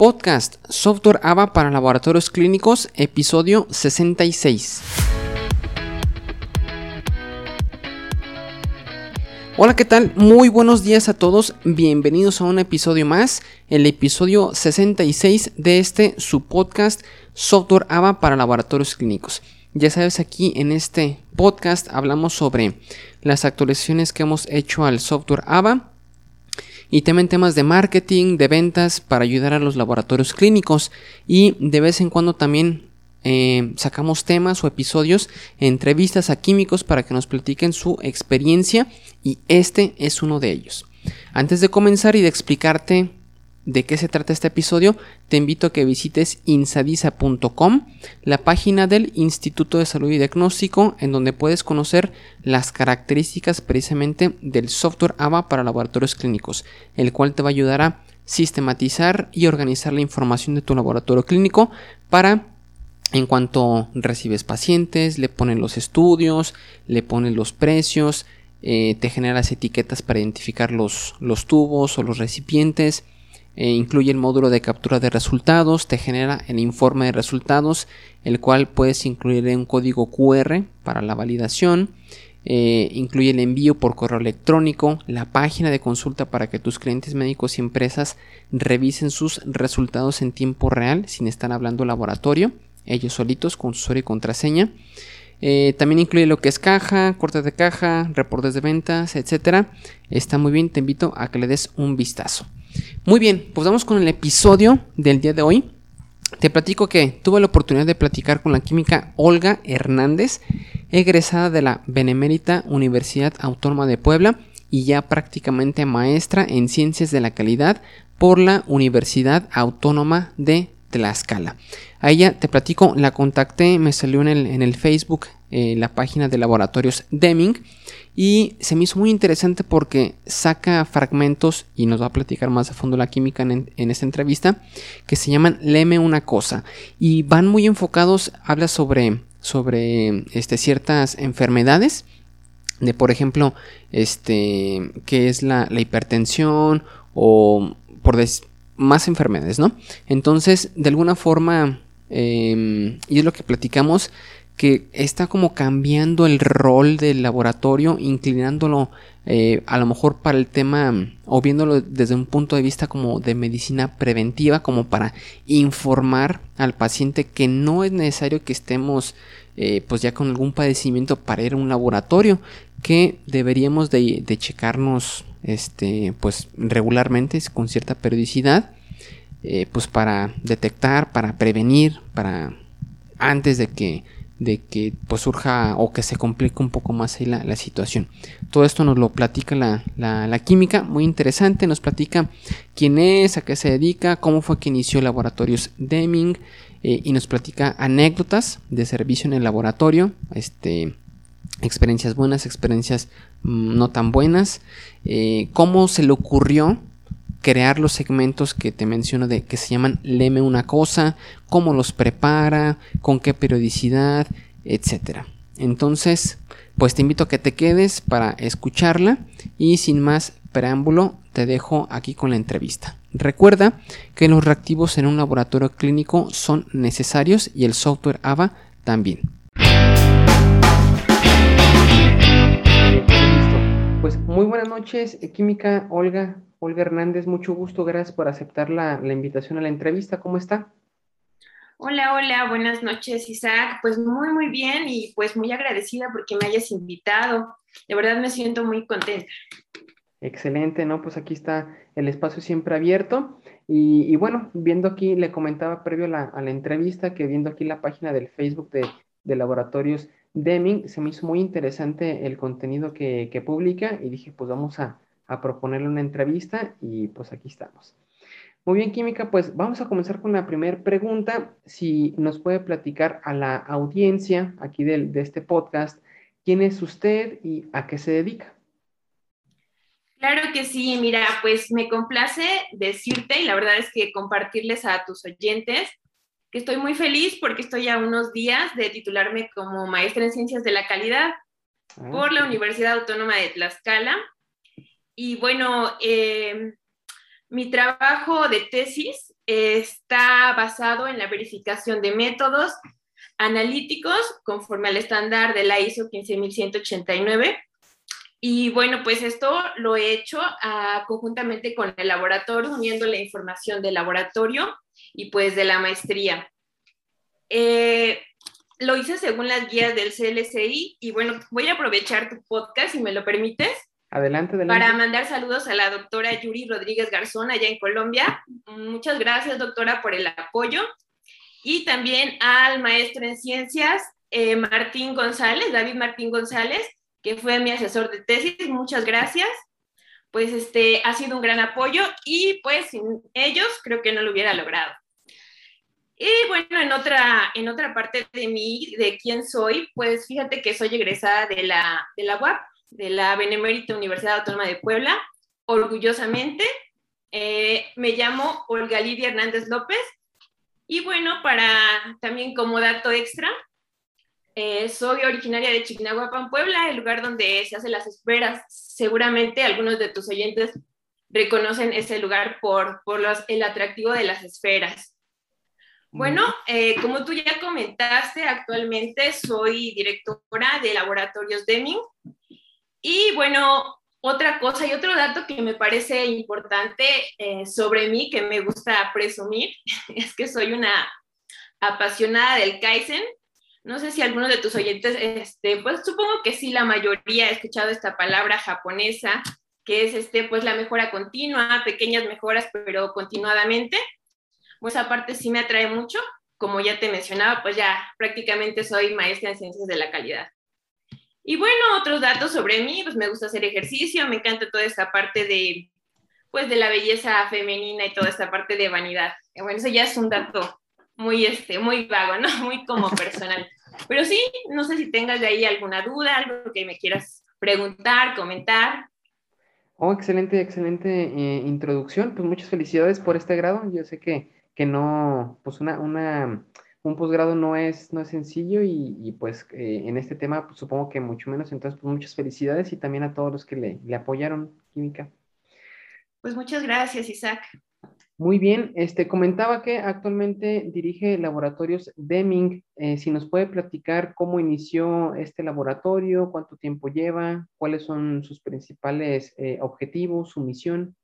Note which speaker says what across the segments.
Speaker 1: Podcast Software ABA para laboratorios clínicos, episodio 66. Hola, ¿qué tal? Muy buenos días a todos. Bienvenidos a un episodio más, el episodio 66 de este su podcast Software ABA para laboratorios clínicos. Ya sabes, aquí en este podcast hablamos sobre las actualizaciones que hemos hecho al software ABA y también temas de marketing, de ventas para ayudar a los laboratorios clínicos y de vez en cuando también eh, sacamos temas o episodios, entrevistas a químicos para que nos platiquen su experiencia y este es uno de ellos. Antes de comenzar y de explicarte de qué se trata este episodio, te invito a que visites insadisa.com, la página del Instituto de Salud y Diagnóstico, en donde puedes conocer las características precisamente del software ABA para laboratorios clínicos, el cual te va a ayudar a sistematizar y organizar la información de tu laboratorio clínico para en cuanto recibes pacientes, le ponen los estudios, le ponen los precios, eh, te genera las etiquetas para identificar los, los tubos o los recipientes, eh, incluye el módulo de captura de resultados, te genera el informe de resultados, el cual puedes incluir un código QR para la validación, eh, incluye el envío por correo electrónico, la página de consulta para que tus clientes médicos y empresas revisen sus resultados en tiempo real sin estar hablando laboratorio, ellos solitos con su usuario y contraseña. Eh, también incluye lo que es caja, cortes de caja, reportes de ventas, etc. Está muy bien, te invito a que le des un vistazo. Muy bien, pues vamos con el episodio del día de hoy. Te platico que tuve la oportunidad de platicar con la química Olga Hernández, egresada de la Benemérita Universidad Autónoma de Puebla y ya prácticamente maestra en ciencias de la calidad por la Universidad Autónoma de Tlaxcala. A ella te platico, la contacté, me salió en el, en el Facebook eh, la página de laboratorios Deming. Y se me hizo muy interesante porque saca fragmentos y nos va a platicar más a fondo la química en, esta entrevista que se llaman Leme una cosa. Y van muy enfocados, habla sobre, sobre este, ciertas enfermedades de por ejemplo este que es la, hipertensión o por más enfermedades no entonces de alguna forma em, y es lo que platicamos que está como cambiando el rol del laboratorio, inclinándolo eh, a lo mejor para el tema o viéndolo desde un punto de vista como de medicina preventiva, como para informar al paciente que no es necesario que estemos eh, pues ya con algún padecimiento para ir a un laboratorio, que deberíamos de, checarnos este pues regularmente con cierta periodicidad eh, pues para detectar, para prevenir, para antes de que de que pues surja o que se complique un poco más ahí la, situación. Todo esto nos lo platica la, química, muy interesante, nos platica quién es, a qué se dedica, cómo fue que inició Laboratorios Deming eh, y nos platica anécdotas de servicio en el laboratorio, este, experiencias buenas, experiencias mm, no tan buenas, eh, cómo se le ocurrió crear los segmentos que te menciono de que se llaman leme una cosa, cómo los prepara, con qué periodicidad, etcétera. Entonces, pues te invito a que te quedes para escucharla y sin más preámbulo te dejo aquí con la entrevista. Recuerda que los reactivos en un laboratorio clínico son necesarios y el software AVA también. Pues muy buenas noches, Química Olga. Olga Hernández, mucho gusto, gracias por aceptar la, invitación a la entrevista. ¿Cómo está?
Speaker 2: Hola, hola, buenas noches, Isaac. Pues muy, muy bien y pues muy agradecida porque me hayas invitado. De verdad me siento muy contenta.
Speaker 1: Excelente, ¿no? Pues aquí está el espacio siempre abierto. Y, bueno, viendo aquí, le comentaba previo a la, entrevista que viendo aquí la página del Facebook de, Laboratorios Deming, se me hizo muy interesante el contenido que, que publica y dije, pues vamos a, a proponerle una entrevista y pues aquí estamos. Muy bien, Química, pues vamos a comenzar con la primera pregunta. Si nos puede platicar a la audiencia aquí de, de este podcast, ¿quién es usted y a qué se dedica?
Speaker 2: Claro que sí, mira, pues me complace decirte y la verdad es que compartirles a tus oyentes que estoy muy feliz porque estoy a unos días de titularme como maestra en ciencias de la calidad ah, por la Universidad Autónoma de Tlaxcala y bueno, eh, mi trabajo de tesis está basado en la verificación de métodos analíticos conforme al estándar de la ISO 15189. Y bueno, pues esto lo he hecho ah, conjuntamente con el laboratorio, uniendo la información del laboratorio y pues de la maestría. Eh, lo hice según las guías del CLCI y bueno, voy a aprovechar tu podcast si me lo permites.
Speaker 1: Adelante, adelante.
Speaker 2: Para mandar saludos a la doctora Yuri Rodríguez Garzón allá en Colombia. Muchas gracias, doctora, por el apoyo. Y también al maestro en ciencias, eh, Martín González, David Martín González, que fue mi asesor de tesis. Muchas gracias. Pues este ha sido un gran apoyo y pues sin ellos creo que no lo hubiera logrado. Y bueno, en otra, en otra parte de mí, de quién soy, pues fíjate que soy egresada de la, de la UAP, de la Benemérita Universidad Autónoma de Puebla, orgullosamente. Eh, me llamo Olga Lidia Hernández López. Y bueno, para también como dato extra, eh, soy originaria de Chignahuapan, Puebla, el lugar donde se hacen las esferas. Seguramente algunos de tus oyentes reconocen ese lugar por, por los, el atractivo de las esferas. Bueno, eh, como tú ya comentaste, actualmente soy directora de Laboratorios Deming. Y bueno, otra cosa y otro dato que me parece importante eh, sobre mí, que me gusta presumir, es que soy una apasionada del Kaizen. No sé si algunos de tus oyentes, este, pues supongo que sí, la mayoría ha escuchado esta palabra japonesa, que es este, pues la mejora continua, pequeñas mejoras, pero continuadamente pues aparte sí me atrae mucho. Como ya te mencionaba, pues ya prácticamente soy maestra en ciencias de la calidad. Y bueno, otros datos sobre mí, pues me gusta hacer ejercicio, me encanta toda esta parte de, pues de la belleza femenina y toda esta parte de vanidad. Bueno, eso ya es un dato muy, este, muy vago, ¿no? Muy como personal. Pero sí, no sé si tengas de ahí alguna duda, algo que me quieras preguntar, comentar.
Speaker 1: Oh, excelente, excelente eh, introducción. Pues muchas felicidades por este grado. Yo sé que que no, pues una, una, un posgrado no es, no es sencillo y, pues eh, en este tema pues, supongo que mucho menos, entonces pues muchas felicidades y también a todos los que le, le apoyaron, Química.
Speaker 2: Pues muchas gracias, Isaac.
Speaker 1: Muy bien, este comentaba que actualmente dirige laboratorios Deming. Eh, si nos puede platicar cómo inició este laboratorio, cuánto tiempo lleva, cuáles son sus principales eh, objetivos, su misión.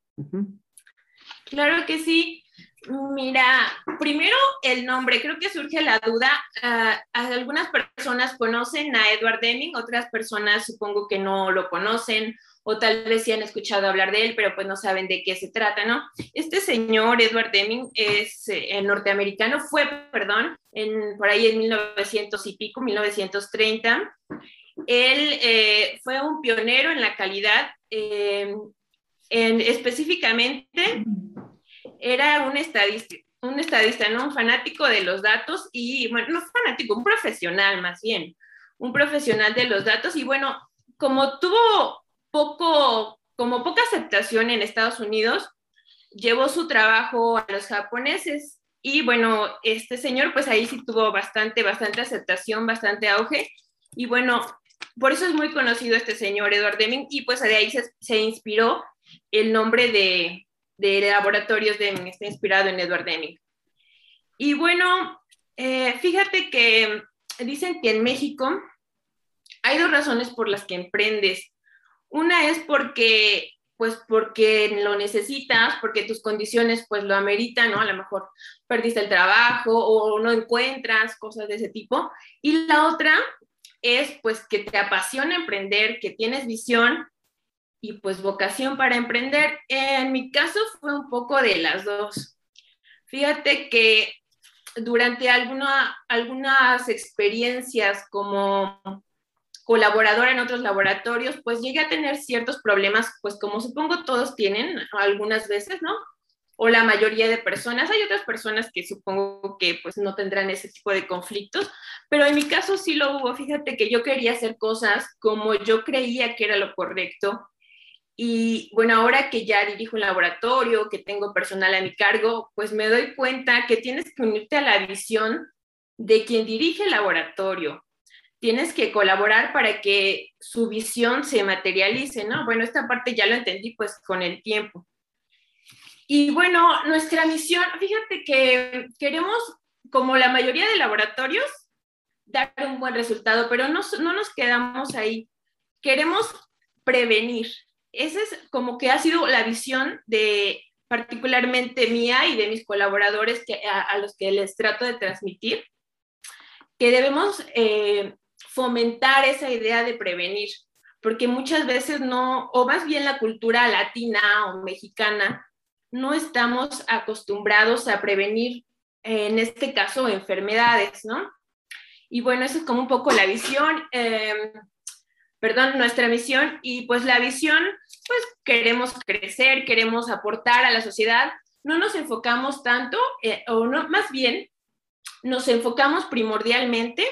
Speaker 2: Claro que sí. Mira, primero el nombre, creo que surge la duda. Ah, algunas personas conocen a Edward Deming, otras personas supongo que no lo conocen o tal vez sí han escuchado hablar de él, pero pues no saben de qué se trata, ¿no? Este señor, Edward Deming, es eh, norteamericano, fue, perdón, en, por ahí en 1900 y pico, 1930. Él eh, fue un pionero en la calidad, eh, en, específicamente era un estadista, un estadista, ¿no? Un fanático de los datos y, bueno, no fanático, un profesional más bien, un profesional de los datos. Y bueno, como tuvo poco, como poca aceptación en Estados Unidos, llevó su trabajo a los japoneses. Y bueno, este señor pues ahí sí tuvo bastante, bastante aceptación, bastante auge. Y bueno, por eso es muy conocido este señor Edward Deming y pues de ahí se, se inspiró el nombre de, de laboratorios Deming, está inspirado en Edward Deming. Y bueno, eh, fíjate que dicen que en México hay dos razones por las que emprendes. Una es porque, pues porque lo necesitas, porque tus condiciones pues lo ameritan, ¿no? A lo mejor perdiste el trabajo o no encuentras cosas de ese tipo. Y la otra es pues que te apasiona emprender, que tienes visión y pues vocación para emprender. En mi caso fue un poco de las dos. Fíjate que durante alguna, algunas experiencias como colaboradora en otros laboratorios, pues llegué a tener ciertos problemas, pues como supongo todos tienen algunas veces, ¿no? O la mayoría de personas. Hay otras personas que supongo que pues no tendrán ese tipo de conflictos, pero en mi caso sí lo hubo. Fíjate que yo quería hacer cosas como yo creía que era lo correcto y bueno, ahora que ya dirijo un laboratorio, que tengo personal a mi cargo, pues me doy cuenta que tienes que unirte a la visión de quien dirige el laboratorio. Tienes que colaborar para que su visión se materialice, ¿no? Bueno, esta parte ya lo entendí pues con el tiempo. Y bueno, nuestra misión, fíjate que queremos, como la mayoría de laboratorios, dar un buen resultado, pero no, no nos quedamos ahí. Queremos prevenir. Esa es como que ha sido la visión de particularmente mía y de mis colaboradores que, a, los que les trato de transmitir, que debemos eh, fomentar esa idea de prevenir, porque muchas veces no, o más bien la cultura latina o mexicana, no estamos acostumbrados a prevenir, en este caso, enfermedades, ¿no? Y bueno, eso es como un poco la visión, em, perdón, nuestra misión. Y pues la visión, pues queremos crecer, queremos aportar a la sociedad. No nos enfocamos tanto, eh, o no, más bien, nos enfocamos primordialmente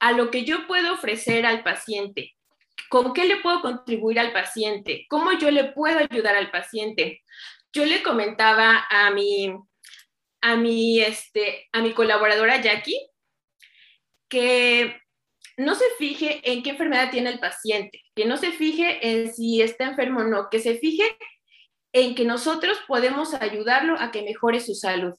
Speaker 2: a lo que yo puedo ofrecer al paciente. ¿Con qué le puedo contribuir al paciente? ¿Cómo yo le puedo ayudar al paciente? Yo le comentaba a mi, a mi, este, a mi colaboradora Jackie que no se fije en qué enfermedad tiene el paciente, que no se fije en si está enfermo o no, que se fije en que nosotros podemos ayudarlo a que mejore su salud.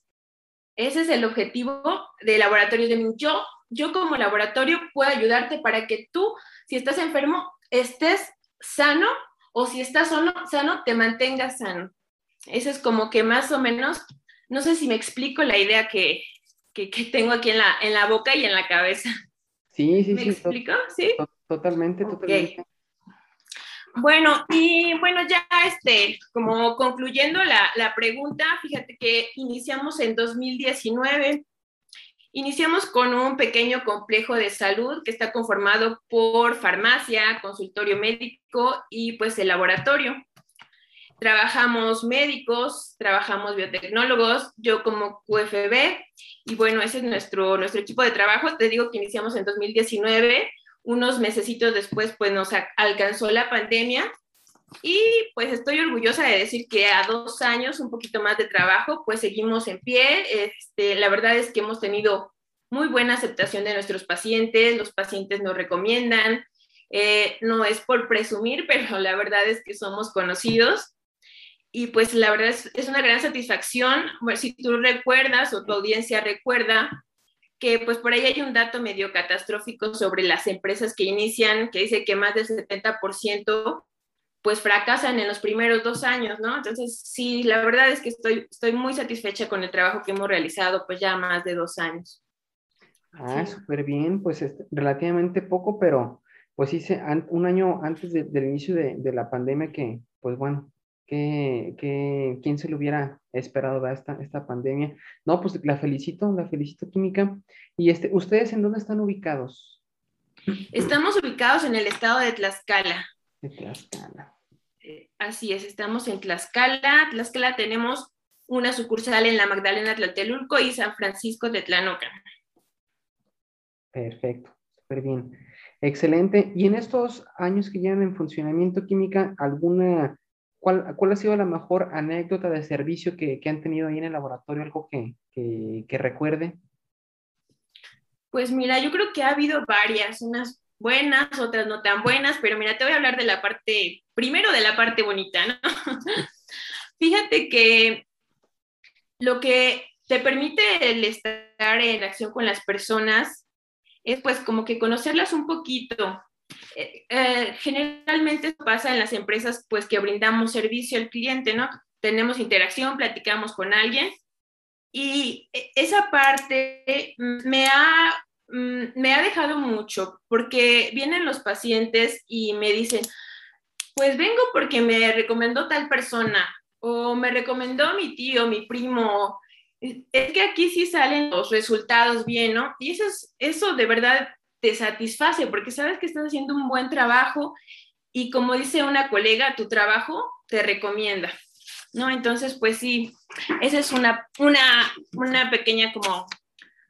Speaker 2: Ese es el objetivo del laboratorio de mí. Yo, yo como laboratorio puedo ayudarte para que tú, si estás enfermo, estés sano o si estás sano, sano te mantengas sano. Ese es como que más o menos, no sé si me explico la idea que, que, tengo aquí en la, en la boca y en la cabeza.
Speaker 1: Sí, sí,
Speaker 2: ¿Me
Speaker 1: sí.
Speaker 2: explico? Sí.
Speaker 1: Totalmente, totalmente.
Speaker 2: Bueno, y bueno, ya este, como concluyendo la, la, pregunta, fíjate que iniciamos en 2019. Iniciamos con un pequeño complejo de salud que está conformado por farmacia, consultorio médico y pues el laboratorio. Trabajamos médicos, trabajamos biotecnólogos, yo como QFB, y bueno, ese es nuestro, nuestro equipo de trabajo. Te digo que iniciamos en 2019, unos mesecitos después pues nos alcanzó la pandemia y pues estoy orgullosa de decir que a dos años, un poquito más de trabajo, pues seguimos en pie. Este, la verdad es que hemos tenido muy buena aceptación de nuestros pacientes, los pacientes nos recomiendan, eh, no es por presumir, pero la verdad es que somos conocidos y pues la verdad es, es una gran satisfacción. si tú recuerdas o tu audiencia recuerda que pues por ahí hay un dato medio catastrófico sobre las empresas que inician, que dice que más del 70% pues fracasan en los primeros dos años, ¿no? Entonces, sí, la verdad es que estoy, estoy muy satisfecha con el trabajo que hemos realizado, pues ya más de dos años.
Speaker 1: Ah, súper bien, pues es relativamente poco, pero pues hice un año antes del inicio de, de, la pandemia que, pues bueno, que, quién se lo hubiera esperado a esta, esta pandemia. No, pues la felicito, la felicito, Química. Y este, ¿ustedes en dónde están ubicados?
Speaker 2: Estamos ubicados en el estado de Tlaxcala.
Speaker 1: De Tlaxcala.
Speaker 2: Eh, así es, estamos en Tlaxcala. Tlaxcala tenemos una sucursal en la Magdalena Tlatelulco y San Francisco de Tlanoca.
Speaker 1: Perfecto, súper bien. Excelente. Y en estos años que llevan en funcionamiento química, ¿alguna ¿Cuál, ¿Cuál, ha sido la mejor anécdota de servicio que, han tenido ahí en el laboratorio? ¿Algo que, recuerde?
Speaker 2: Pues mira, yo creo que ha habido varias, unas buenas, otras no tan buenas, pero mira, te voy a hablar de la parte, primero de la parte bonita, ¿no? Fíjate que lo que te permite estar en acción con las personas es pues como que conocerlas un poquito, eh, eh, generalmente pasa en las empresas pues que brindamos servicio al cliente, ¿no? Tenemos interacción, platicamos con alguien y e, esa parte me ha, mm, me ha dejado mucho porque vienen los pacientes y me dicen, pues vengo porque me recomendó tal persona o me recomendó mi tío, mi primo. Es que aquí sí salen los resultados bien, ¿no? Y eso, es, eso de verdad te satisface porque sabes que estás haciendo un buen trabajo y como dice una colega, tu trabajo te recomienda, ¿no? Entonces, pues sí, esa es una, una, una pequeña como,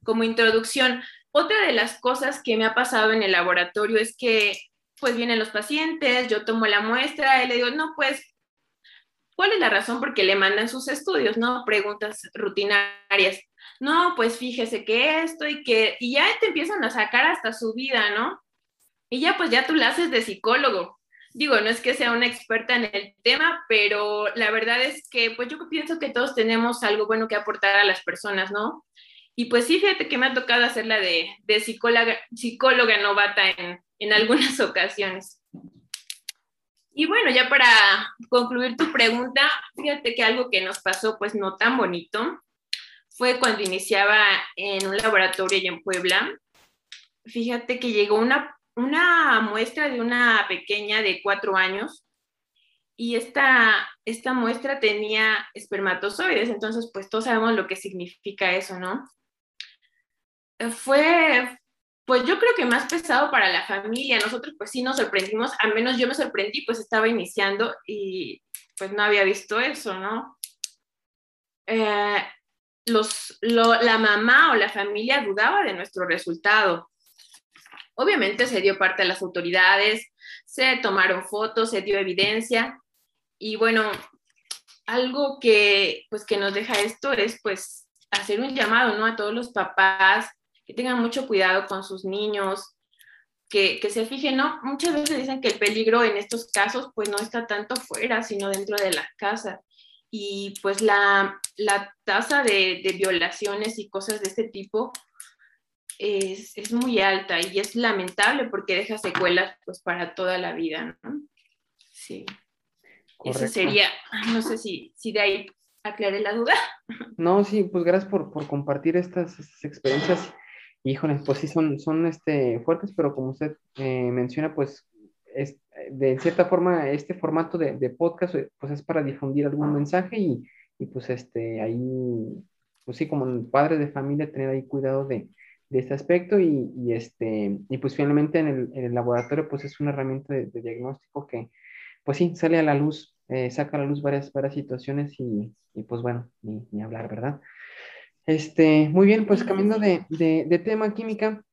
Speaker 2: como introducción. Otra de las cosas que me ha pasado en el laboratorio es que pues vienen los pacientes, yo tomo la muestra y le digo, no, pues, ¿cuál es la razón por qué le mandan sus estudios, no? Preguntas rutinarias no, pues fíjese que esto y que, y ya te empiezan a sacar hasta su vida, ¿no? Y ya pues ya tú la haces de psicólogo. digo, no es que sea una experta en el tema, pero la verdad es que pues yo pienso que todos tenemos algo bueno que aportar a las personas, ¿no? Y pues sí, fíjate que me ha tocado hacerla de, de psicóloga, psicóloga novata en, en algunas ocasiones. Y bueno, ya para concluir tu pregunta, fíjate que algo que nos pasó pues no tan bonito fue cuando iniciaba en un laboratorio en Puebla. Fíjate que llegó una, una muestra de una pequeña de cuatro años y esta, esta muestra tenía espermatozoides, entonces pues todos sabemos lo que significa eso, ¿no? Fue, pues yo creo que más pesado para la familia. Nosotros pues sí nos sorprendimos, al menos yo me sorprendí, pues estaba iniciando y pues no había visto eso, ¿no? Eh, los, la mamá o la familia dudaba de nuestro resultado. Obviamente se dio parte a las autoridades, se tomaron fotos, se dio evidencia y bueno, algo que pues que nos deja esto es pues hacer un llamado, ¿no? A todos los papás que tengan mucho cuidado con sus niños, que, se fijen, ¿no? Muchas veces dicen que el peligro en estos casos pues no está tanto fuera, sino dentro de la casa. Y pues la, tasa de, violaciones y cosas de este tipo es, muy alta y es lamentable porque deja secuelas pues para toda la vida, ¿no? Sí. Eso sería, no sé si, si de ahí aclaré la duda.
Speaker 1: No, sí, pues gracias por, compartir estas, estas experiencias Híjole, pues sí, son, son este, fuertes, pero como usted eh, menciona, pues es, de cierta forma este formato de, de, podcast eh, pues es para difundir algún mensaje y, y, pues este, ahí, pues sí, como padre de familia, tener ahí cuidado de, de este aspecto y, y, este, y pues finalmente en el, en el, laboratorio pues es una herramienta de, diagnóstico que pues sí, sale a la luz, eh, saca a la luz varias, varias situaciones y, y pues bueno, ni, ni hablar, ¿verdad? Este, muy bien, pues cambiando de, de, tema química,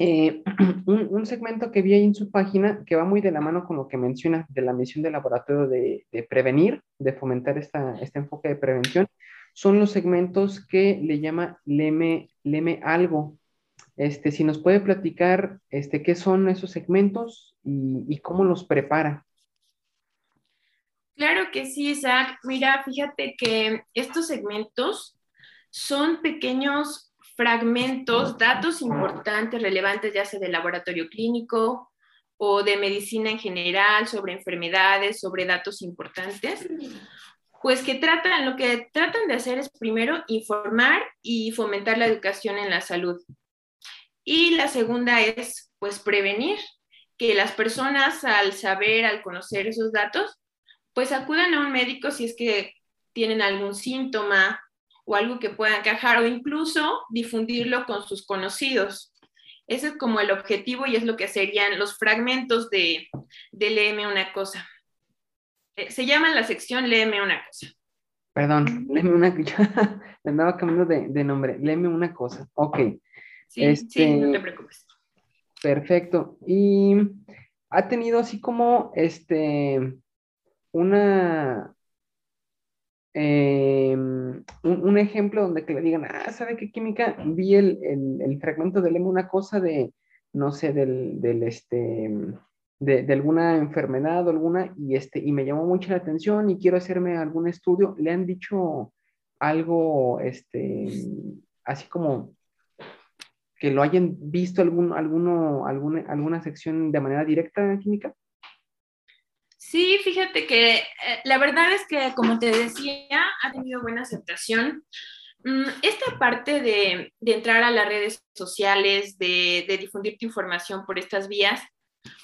Speaker 1: eh, un, segmento que vi ahí en su página que va muy de la mano con lo que menciona de la misión del laboratorio de, de prevenir, de fomentar esta, este enfoque de prevención, son los segmentos que le llama Leme, Leme Algo. Este, si nos puede platicar este, qué son esos segmentos y, y cómo los prepara.
Speaker 2: Claro que sí, Isaac. Mira, fíjate que estos segmentos son pequeños fragmentos, datos importantes, relevantes, ya sea del laboratorio clínico o de medicina en general, sobre enfermedades, sobre datos importantes, pues que tratan, lo que tratan de hacer es primero informar y fomentar la educación en la salud. Y la segunda es, pues, prevenir que las personas al saber, al conocer esos datos, pues acudan a un médico si es que tienen algún síntoma o algo que pueda encajar o incluso difundirlo con sus conocidos. Ese es como el objetivo y es lo que serían los fragmentos de, de Léeme una cosa. Eh, se llama la sección Léeme una cosa.
Speaker 1: Perdón, léeme una cosa. andaba cambiando de, de, nombre. Léeme una cosa. Ok.
Speaker 2: Sí, sí, este, no te preocupes.
Speaker 1: Perfecto. Y ha tenido así como este una Em, un, ejemplo donde le digan, ah, ¿sabe qué química? Vi el, el, fragmento de lema, una cosa de, no sé, del, del este, de, de, alguna enfermedad o alguna, y, este, y me llamó mucho la atención y quiero hacerme algún estudio. ¿Le han dicho algo, este, así como que lo hayan visto algún, alguno, alguna, alguna sección de manera directa química?
Speaker 2: Sí, fíjate que eh, la verdad es que, como te decía, ha tenido buena aceptación. Mm, esta parte de, entrar a las redes sociales, de, difundir tu información por estas vías,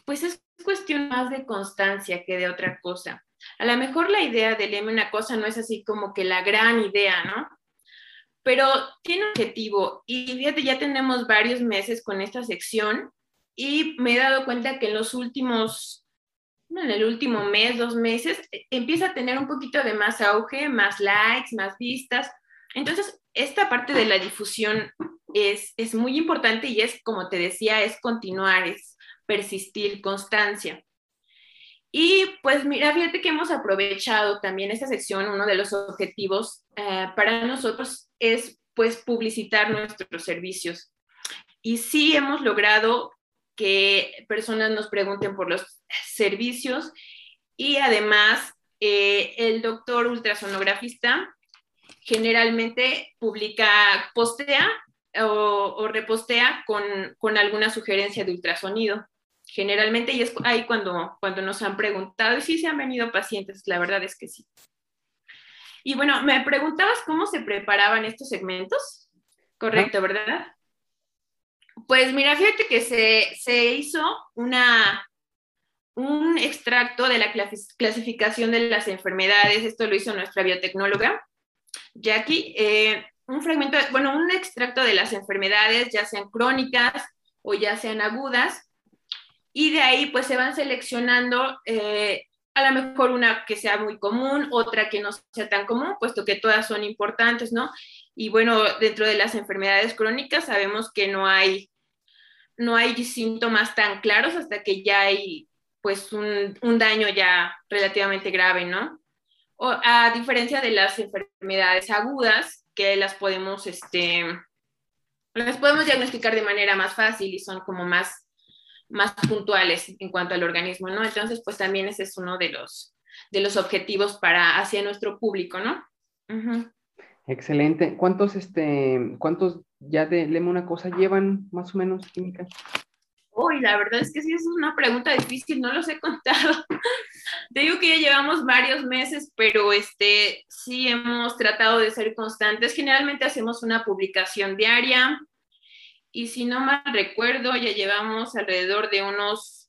Speaker 2: pues es cuestión más de constancia que de otra cosa. A lo mejor la idea de leerme una cosa no es así como que la gran idea, ¿no? Pero tiene objetivo y fíjate, ya tenemos varios meses con esta sección y me he dado cuenta que en los últimos en el último mes, dos meses, e, empieza a tener un poquito de más auge, más likes, más vistas. Entonces, esta parte de la difusión es, es muy importante y es, como te decía, es continuar, es persistir, constancia. Y pues mira, fíjate que hemos aprovechado también esta sección, uno de los objetivos eh, para nosotros es pues publicitar nuestros servicios. Y sí hemos logrado que personas nos pregunten por los servicios y además eh, el doctor ultrasonografista generalmente publica, postea o, repostea con, con, alguna sugerencia de ultrasonido. Generalmente, y es ahí cuando, cuando nos han preguntado, y sí se han venido pacientes, la verdad es que sí. Y bueno, me preguntabas cómo se preparaban estos segmentos. Correcto, ¿verdad? Pues mira, fíjate que se, se hizo una, un extracto de la clasificación de las enfermedades, esto lo hizo nuestra biotecnóloga, Jackie, eh, un fragmento, bueno, un extracto de las enfermedades, ya sean crónicas o ya sean agudas, y de ahí pues se van seleccionando eh, a lo mejor una que sea muy común, otra que no sea tan común, puesto que todas son importantes, ¿no? Y bueno, dentro de las enfermedades crónicas sabemos que no hay, no hay síntomas tan claros hasta que ya hay pues un, un daño ya relativamente grave, ¿no? O, a diferencia de las enfermedades agudas, que las podemos, este, las podemos diagnosticar de manera más fácil y son como más más puntuales en cuanto al organismo, ¿no? Entonces, pues también ese es uno de los, de los objetivos para hacia nuestro público, ¿no?
Speaker 1: Excelente. ¿Cuántos, este, cuántos ya de Lema una cosa llevan más o menos química?
Speaker 2: Uy, la verdad es que sí es una pregunta difícil, no los he contado. Te digo que ya llevamos varios meses, pero este, sí hemos tratado de ser constantes. Generalmente hacemos una publicación diaria, y si no mal recuerdo, ya llevamos alrededor de unos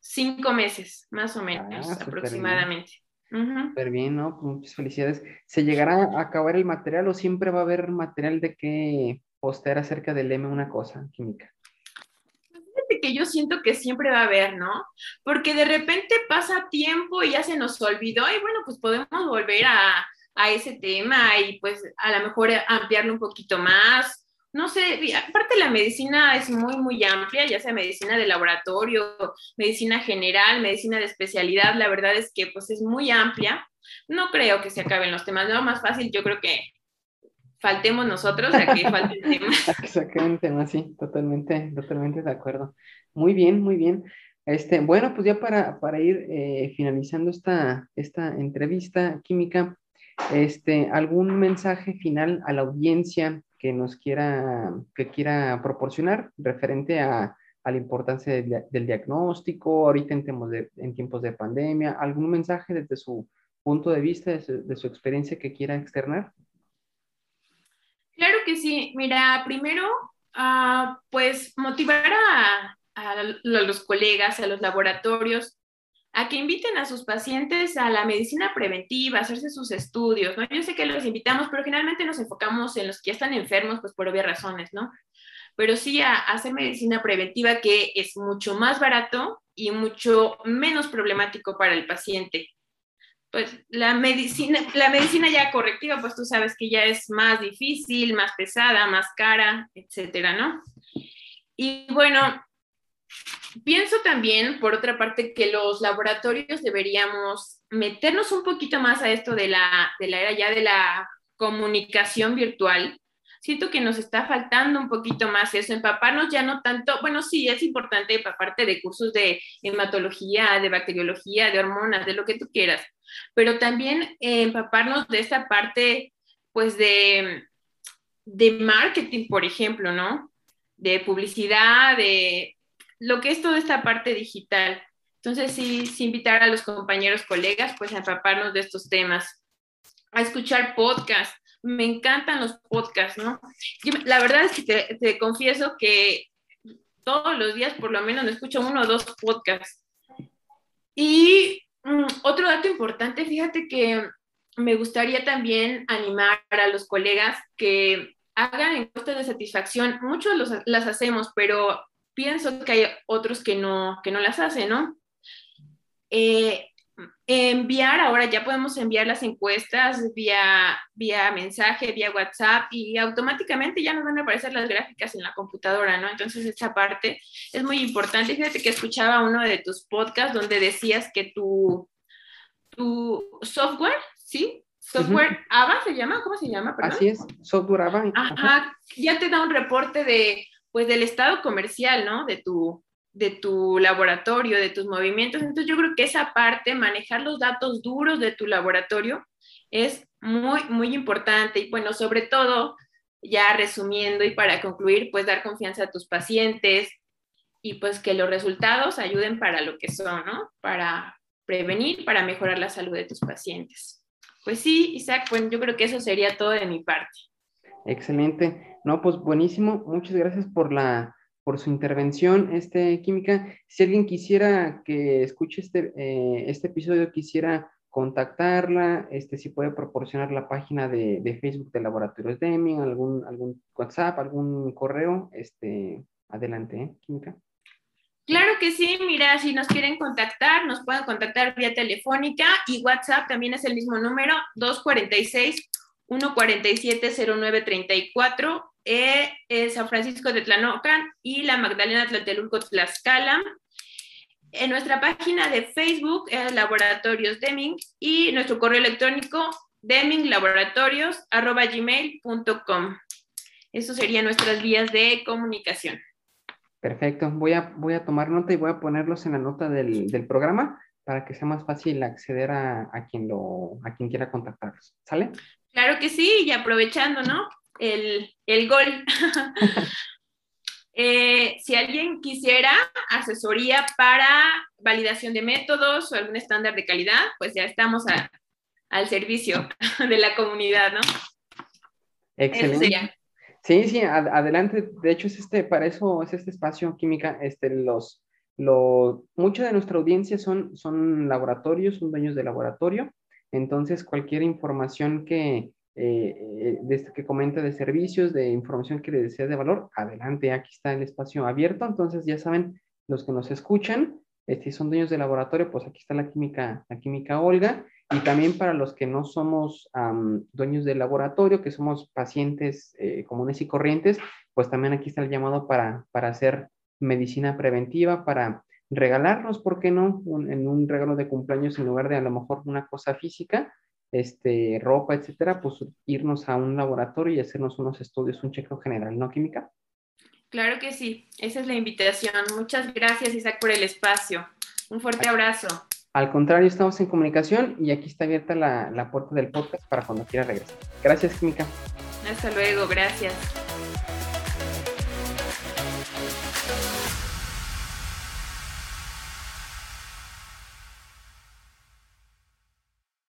Speaker 2: cinco meses, más o menos, ah, aproximadamente.
Speaker 1: Súper bien, ¿no? Pues muchas felicidades. ¿Se llegará a acabar el material o siempre va a haber material de que postear acerca del M una cosa química?
Speaker 2: Fíjate que yo siento que siempre va a haber, ¿no? Porque de repente pasa tiempo y ya se nos olvidó y bueno, pues podemos volver a, a ese tema y pues a lo mejor ampliarlo un poquito más no sé, aparte la medicina es muy, muy amplia, ya sea medicina de laboratorio, medicina general, medicina de especialidad, la verdad es que pues es muy amplia. No creo que se acaben los temas, no, más fácil, yo creo que faltemos nosotros a que falte el tema.
Speaker 1: A tema, sí, totalmente, totalmente de acuerdo. Muy bien, muy bien. Este, bueno, pues ya para, para ir eh, finalizando esta, esta entrevista química, este, ¿algún mensaje final a la audiencia que nos quiera, que quiera proporcionar referente a, la importancia del diagnóstico, ahorita en tiempos, de, en tiempos de pandemia, algún mensaje desde su punto de vista, de su, experiencia que quiera externar?
Speaker 2: Claro que sí. Mira, primero, ah, pues motivar a, a, los colegas, a los laboratorios, a que inviten a sus pacientes a la medicina preventiva, a hacerse sus estudios, ¿no? Yo sé que los invitamos, pero generalmente nos enfocamos en los que ya están enfermos, pues por obvias razones, ¿no? Pero sí a, hacer medicina preventiva que es mucho más barato y mucho menos problemático para el paciente. Pues la medicina, la medicina ya correctiva, pues tú sabes que ya es más difícil, más pesada, más cara, etcétera, ¿no? Y bueno, Pienso también, por otra parte, que los laboratorios deberíamos meternos un poquito más a esto de la, de la era ya de la comunicación virtual. Siento que nos está faltando un poquito más eso, empaparnos ya no tanto, bueno, sí, es importante empaparte de cursos de hematología, de bacteriología, de hormonas, de lo que tú quieras, pero también empaparnos de esta parte, pues, de, de marketing, por ejemplo, ¿no? De publicidad, de lo que es toda esta parte digital. Entonces, sí, sí invitar a los compañeros, colegas, pues a empaparnos de estos temas, a escuchar podcasts. Me encantan los podcasts, ¿no? la verdad es que te, confieso que todos los días por lo menos me escucho uno o dos podcasts. Y mm, otro dato importante, fíjate que me gustaría también animar a los colegas que hagan encuestas de satisfacción. Muchos las hacemos, pero pienso que hay otros que no, que no las hacen, ¿no? Eh, enviar, ahora ya podemos enviar las encuestas vía, vía mensaje, vía WhatsApp y automáticamente ya nos van a aparecer las gráficas en la computadora, ¿no? Entonces esa parte es muy importante. Fíjate que escuchaba uno de tus podcasts donde decías que tu, tu software, ¿sí? Software AVA se llama, ¿cómo se llama?
Speaker 1: Así es, software AVA.
Speaker 2: Ajá, ya te da un reporte de pues del estado comercial, ¿no? De tu, de tu laboratorio, de tus movimientos. Entonces yo creo que esa parte, manejar los datos duros de tu laboratorio, es muy, muy importante. Y bueno, sobre todo, ya resumiendo y para concluir, pues dar confianza a tus pacientes y pues que los resultados ayuden para lo que son, ¿no? Para prevenir, para mejorar la salud de tus pacientes. Pues sí, Isaac, bueno, yo creo que eso sería todo de mi parte.
Speaker 1: Excelente. No, pues buenísimo. Muchas gracias por la por su intervención, este Química. Si alguien quisiera que escuche este, eh, este episodio, quisiera contactarla, este, si puede proporcionar la página de, de, Facebook de Laboratorios Deming, algún, algún WhatsApp, algún correo, este, adelante, ¿eh? Química.
Speaker 2: Claro que sí, mira, si nos quieren contactar, nos pueden contactar vía telefónica y WhatsApp también es el mismo número, 246 147 0934 eh, San Francisco de Tlanocan y la Magdalena Tlatelulco Tlaxcala. En nuestra página de Facebook es Laboratorios Deming y nuestro correo electrónico deminglaboratorios.gmail.com. Eso serían nuestras vías de comunicación.
Speaker 1: Perfecto. Voy a, voy a tomar nota y voy a ponerlos en la nota del, del programa para que sea más fácil acceder a, a, quien lo, a quien quiera contactarlos. ¿Sale?
Speaker 2: Claro que sí, y aprovechando, ¿no? El, el gol. eh, si alguien quisiera asesoría para validación de métodos o algún estándar de calidad, pues ya estamos a, al servicio de la comunidad, ¿no?
Speaker 1: Excelente. Sí, sí, adelante. De hecho, es este, para eso es este espacio química. Este, los, lo, mucha de nuestra audiencia son, son laboratorios, son dueños de laboratorio. Entonces, cualquier información que, eh, que comente de servicios, de información que les sea de valor, adelante, aquí está el espacio abierto. Entonces, ya saben, los que nos escuchan, este, son dueños de laboratorio, pues aquí está la química, la química Olga. Y también para los que no somos dueños del laboratorio, que somos pacientes eh, comunes y corrientes, pues también aquí está el llamado para, para hacer medicina preventiva, para regalarnos, ¿por qué no? en un regalo de cumpleaños en lugar de a lo mejor una cosa física, este, ropa, etcétera, pues irnos a un laboratorio y hacernos unos estudios, un chequeo general, ¿no, Química?
Speaker 2: Claro que sí, esa es la invitación. Muchas gracias, Isaac, por el espacio. Un fuerte abrazo.
Speaker 1: Al contrario, estamos en comunicación y aquí está abierta la, la puerta del podcast para cuando quiera regresar. Gracias, Química.
Speaker 2: Hasta luego, gracias.